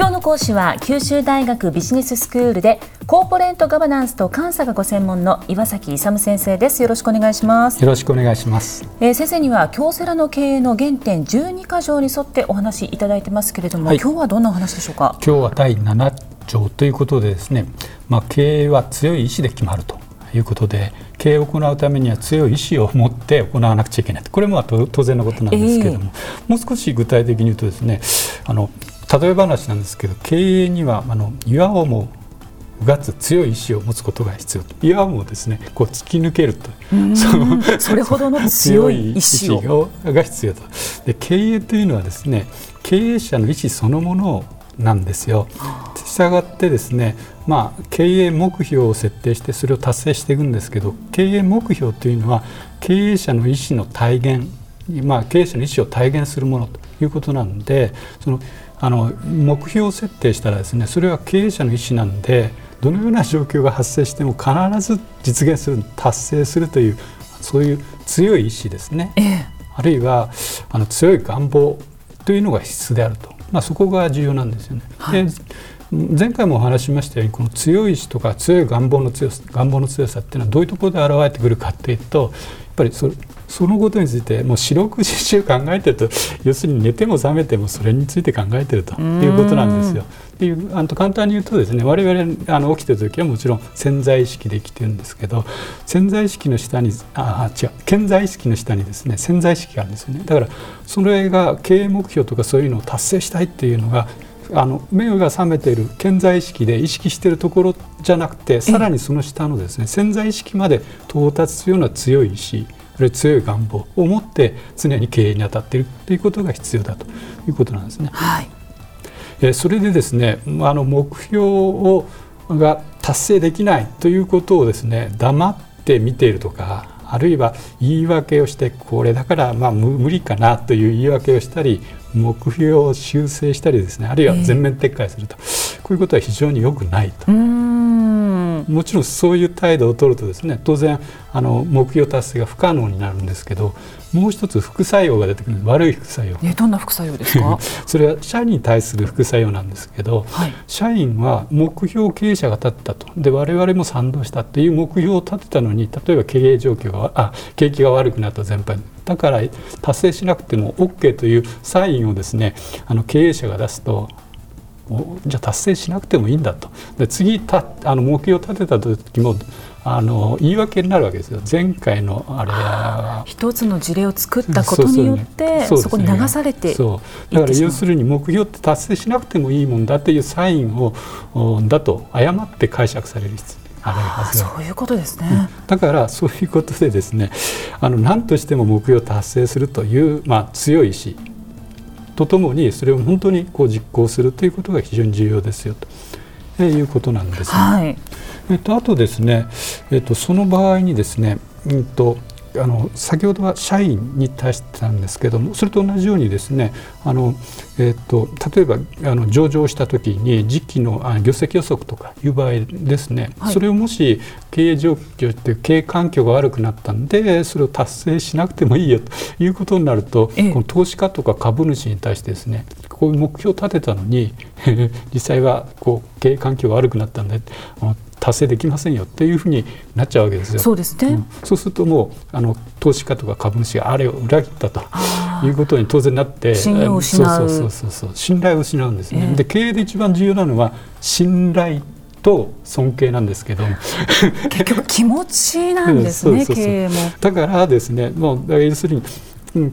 今日の講師は九州大学ビジネススクールでコーポレートガバナンスと監査がご専門の岩崎勇先生です。よろしくお願いします。よろしくお願いします、えー、先生には京セラの経営の原点12箇条に沿ってお話しいただいてますけれども、はい、今日はどんなお話でしょうか？今日は第7条ということでですねまあ経営は強い意志で決まるということで経営を行うためには強い意志を持って行わなくちゃいけないこれも当然のことなんですけれども、えー、もう少し具体的に言うとですねあの例え話なんですけど経営にはあの岩をもうがつ強い意志を持つことが必要と。岩もですねこう突き抜けると。そそれほどの強い意志が必要と。で経営というのはですね経営者の意思そのものなんですよ。したがってですね、まあ、経営目標を設定してそれを達成していくんですけど経営目標というのは経営者の意思の体現、まあ、経営者の意思を体現するものということなのでそのあの目標を設定したらですねそれは経営者の意思なんでどのような状況が発生しても必ず実現する達成するというそういう強い意志ですね、ええ、あるいはあの強い願望というのが必須であると、まあ、そこが重要なんですよね。はい、で前回もお話ししましたようにこの強い意志とか強い願望の強さ願望の強さっていうのはどういうところで現れてくるかっていうとやっぱりそそのことについてもう四六時中考えてると 要するに寝ても覚めてもそれについて考えてるということなんですよ。っていうあの簡単に言うとですね我々あの起きてる時はもちろん潜在意識で生きてるんですけど潜在意識の下にあ違う潜在意識の下にですね潜在意識があるんですよねだからそれが経営目標とかそういうのを達成したいっていうのがあの目が覚めている潜在意識で意識しているところじゃなくてさらにその下のですね潜在意識まで到達するような強い意志ある強い願望を持って常に経営に当たっているということが必要だということなんですね。はい、えそれでですねあの目標をが達成できないということをですね黙って見ているとかあるいは言い訳をしてこれだからまあ無理かなという言い訳をしたり目標を修正したりですねあるいは全面撤回すると、えー、こういうことは非常に良くないと。もちろんそういう態度を取るとですね当然あの目標達成が不可能になるんですけどもう一つ副作用が出てくる。悪い副作用、ね、どんな副作用ですか？それは社員に対する副作用なんですけど、はい、社員は目標経営者が立ったと。で我々も賛同したという目標を立てたのに例えば経営状況があ景気が悪くなった全般だから達成しなくても OK というサインをですねあの経営者が出すとじゃあ達成しなくてもいいんだと。で次たあの目標を立てた時もあの言い訳になるわけですよ。前回のあれは。一つの事例を作ったことによってそこに流されてそう。だから要するに目標って達成しなくてもいいもんだというサインをだと誤って解釈される必要。あそういうことですね、だからそういうことでですねあの何としても目標を達成するという、まあ、強い意志とともにそれを本当にこう実行するということが非常に重要ですよということなんですね。はい、えっと、あとですね、えっと、その場合にですね、うんとあの先ほどは社員に対してなんですけどもそれと同じようにですねあの、えーと、例えばあの上場した時に時期のあ業績予測とかいう場合ですね、はい、それをもし経営状況って経営環境が悪くなったんでそれを達成しなくてもいいよということになると、ええ、この投資家とか株主に対してですねこういう目標を立てたのに 実際はこう経営環境が悪くなったんで達成できませんよっていうふうになっちゃうわけですよ。そうですね、うん、そうするともうあの投資家とか株主があれを裏切ったということに当然なって信用を失う。そうそうそう信頼を失うんですね。えー、で経営で一番重要なのは信頼と尊敬なんですけど 結局気持ちなんですね 経営も。だからですねもう要するに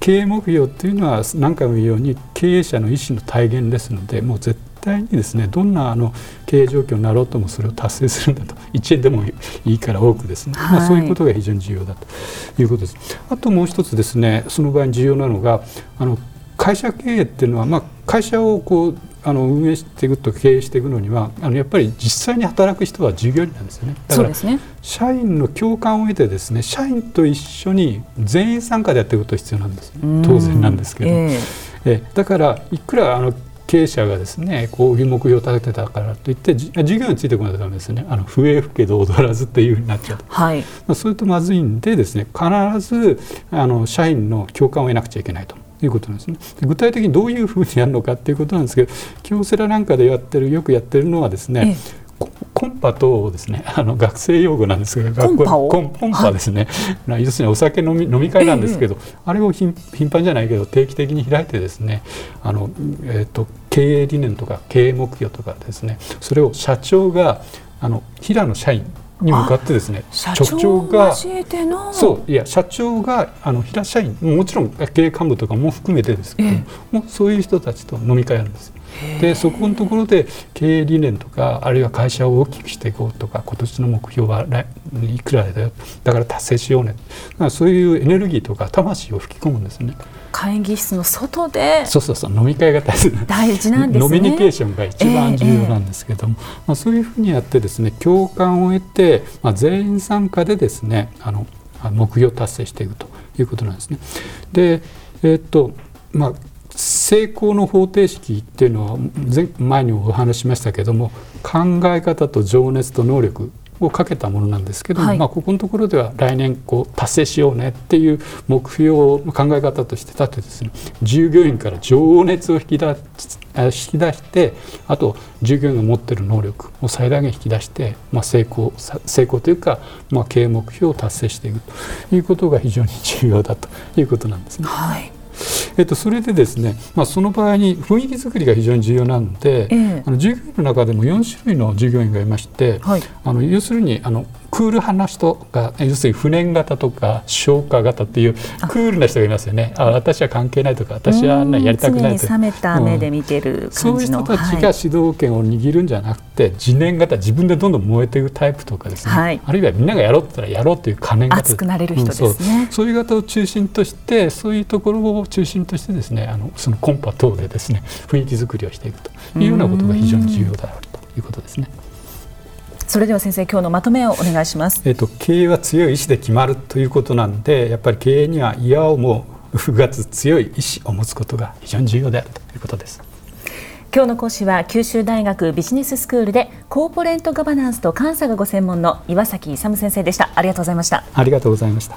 経営目標っていうのは何回も言うように経営者の意思の体現ですのでもう絶対にですねどんなあの経営状況になろうともそれを達成するんだと 1円でもいいから多くですね、はい、まあ、そういうことが非常に重要だということです。あともう一つですねその場合に重要なのがあの会社経営っていうのは、まあ、会社をこうあの運営していくと経営していくのにはあのやっぱり実際に働く人は従業員なんですよね。だから社員の共感を得てですね社員と一緒に全員参加でやっていくことが必要なんです、当然なんですけど、えー、え。だからいくらあの経営者がですねこういう目標を立ててたからといって授業についてこないとダメですね。あの笛吹けど踊らずっていうふうになっちゃう。と、はい、まあ、それとまずいんでですね必ずあの社員の共感を得なくちゃいけないと。いうことなんですね。具体的にどういうふうにやるのかっていうことなんですけど京セラなんかでやってるよくやってるのはですね、ええ。コンパとですね あの学生用語なんですがコンパコンコンパですね、はい、要するにお酒飲み飲み会なんですけど、ええ、あれを頻繁じゃないけど定期的に開いてですねあの、えーと、経営理念とか経営目標とかですね。それを社長があの平野社員に向かってですね社長がそういや社長があの平社員もちろん経営幹部とかも含めてですけども、そういう人たちと飲み会やるんですでそこのところで経営理念とかあるいは会社を大きくしていこうとか今年の目標はいくらだよ。だから達成しようね。そういうエネルギーとか魂を吹き込むんですね。会議室の外でそうそうそう飲み会が大事大事なんです、ね、ノミニケーションが一番重要なんですけども、えーえー、まあ、そういうふうにやってですね共感を得て、まあ、全員参加でですねあの目標を達成していくということなんですね。でえー、っとまあ成功の方程式っていうのは前前にもお話しましたけども考え方と情熱と能力をかけたものなんですけど、はい、まあ、ここのところでは来年こう達成しようねっていう目標を考え方として立てですね従業員から情熱を引き出引き出してあと従業員が持ってる能力を最大限引き出して、まあ、成功成功というか、まあ、経営目標を達成していくということが非常に重要だということなんですね。はいえっと、それでですね、まあ、その場合に雰囲気作りが非常に重要なので、えー、あの従業員の中でも4種類の従業員がいまして、はい、あの要するにあのクール派な人が要するに不燃型とか消化型っていうクールな人がいますよね。あ私は関係ないとか私はやりたくないと冷めた目で見てる、うん、そういう人たちが主導権を握るんじゃなくて、はい、自燃型自分でどんどん燃えていくタイプとかですね、はい、あるいはみんながやろうって言ったらやろうという可燃型。熱くなれる人ですね、うん、そう。そういう方を中心としてそういうところを中心としてですねあのそのコンパ等でですね雰囲気作りをしていくというようなことが非常に重要であるということですね。それでは先生今日のまとめをお願いします。えっ、と経営は強い意志で決まるということなんでやっぱり経営にはいやをもうがつ強い意志を持つことが非常に重要であるということです。今日の講師は九州大学ビジネススクールでコーポレートガバナンスと監査がご専門の岩崎勇先生でしたありがとうございましたありがとうございました